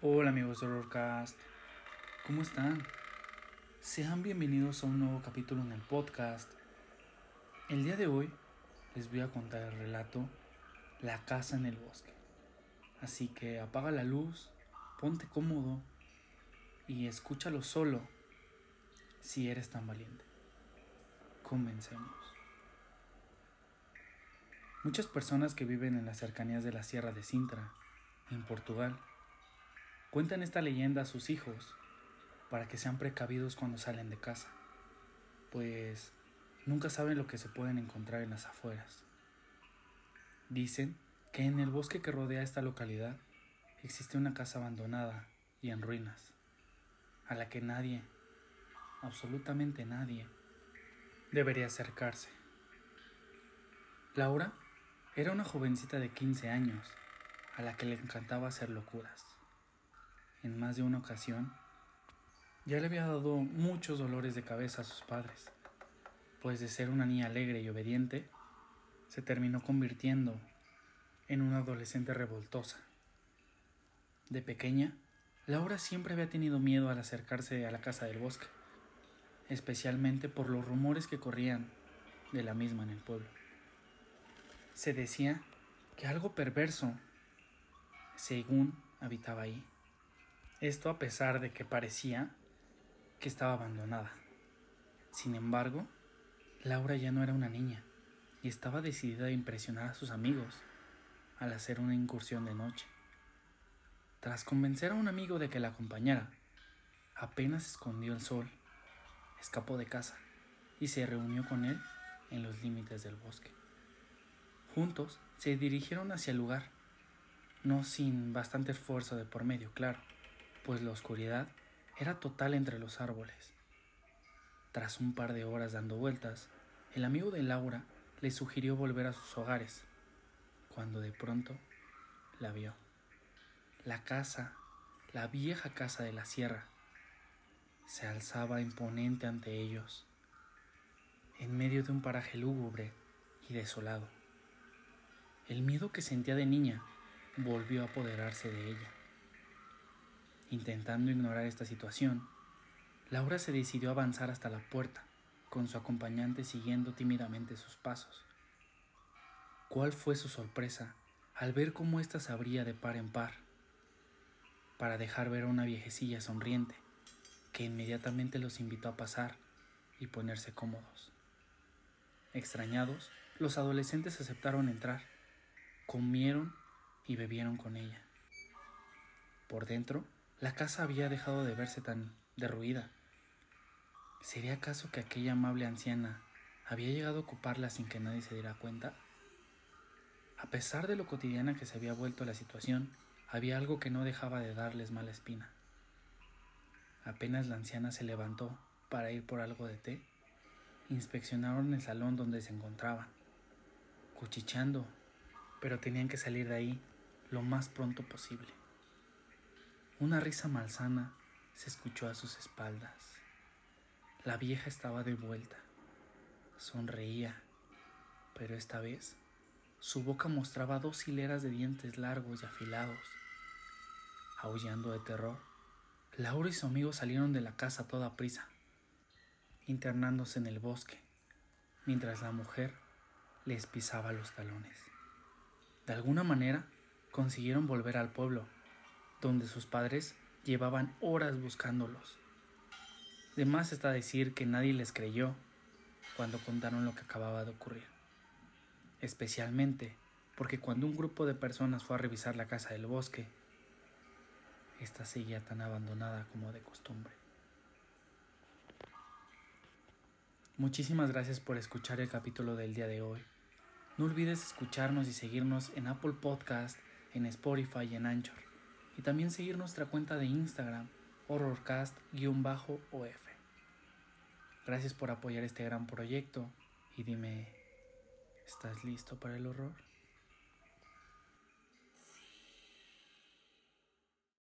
Hola amigos de Horrorcast, ¿cómo están? Sean bienvenidos a un nuevo capítulo en el podcast. El día de hoy les voy a contar el relato La casa en el bosque. Así que apaga la luz, ponte cómodo y escúchalo solo si eres tan valiente. Comencemos. Muchas personas que viven en las cercanías de la Sierra de Sintra, en Portugal, cuentan esta leyenda a sus hijos para que sean precavidos cuando salen de casa, pues nunca saben lo que se pueden encontrar en las afueras. Dicen que en el bosque que rodea esta localidad existe una casa abandonada y en ruinas, a la que nadie, absolutamente nadie, debería acercarse. Laura era una jovencita de 15 años a la que le encantaba hacer locuras. En más de una ocasión, ya le había dado muchos dolores de cabeza a sus padres, pues de ser una niña alegre y obediente, se terminó convirtiendo en una adolescente revoltosa. De pequeña, Laura siempre había tenido miedo al acercarse a la casa del bosque, especialmente por los rumores que corrían de la misma en el pueblo se decía que algo perverso, según habitaba ahí. Esto a pesar de que parecía que estaba abandonada. Sin embargo, Laura ya no era una niña y estaba decidida a impresionar a sus amigos al hacer una incursión de noche. Tras convencer a un amigo de que la acompañara, apenas escondió el sol, escapó de casa y se reunió con él en los límites del bosque. Juntos se dirigieron hacia el lugar, no sin bastante esfuerzo de por medio, claro, pues la oscuridad era total entre los árboles. Tras un par de horas dando vueltas, el amigo de Laura le sugirió volver a sus hogares, cuando de pronto la vio. La casa, la vieja casa de la sierra, se alzaba imponente ante ellos, en medio de un paraje lúgubre y desolado. El miedo que sentía de niña volvió a apoderarse de ella. Intentando ignorar esta situación, Laura se decidió avanzar hasta la puerta, con su acompañante siguiendo tímidamente sus pasos. ¿Cuál fue su sorpresa al ver cómo ésta se abría de par en par, para dejar ver a una viejecilla sonriente, que inmediatamente los invitó a pasar y ponerse cómodos? Extrañados, los adolescentes aceptaron entrar comieron y bebieron con ella. Por dentro, la casa había dejado de verse tan derruida. ¿Sería acaso que aquella amable anciana había llegado a ocuparla sin que nadie se diera cuenta? A pesar de lo cotidiana que se había vuelto la situación, había algo que no dejaba de darles mala espina. Apenas la anciana se levantó para ir por algo de té, inspeccionaron el salón donde se encontraban, cuchicheando pero tenían que salir de ahí lo más pronto posible. Una risa malsana se escuchó a sus espaldas. La vieja estaba de vuelta. Sonreía, pero esta vez su boca mostraba dos hileras de dientes largos y afilados. Aullando de terror, Laura y su amigo salieron de la casa a toda prisa, internándose en el bosque, mientras la mujer les pisaba los talones. De alguna manera consiguieron volver al pueblo, donde sus padres llevaban horas buscándolos. De más está decir que nadie les creyó cuando contaron lo que acababa de ocurrir. Especialmente porque cuando un grupo de personas fue a revisar la casa del bosque, esta seguía tan abandonada como de costumbre. Muchísimas gracias por escuchar el capítulo del día de hoy. No olvides escucharnos y seguirnos en Apple Podcast, en Spotify y en Anchor. Y también seguir nuestra cuenta de Instagram, horrorcast-of. Gracias por apoyar este gran proyecto y dime, ¿estás listo para el horror?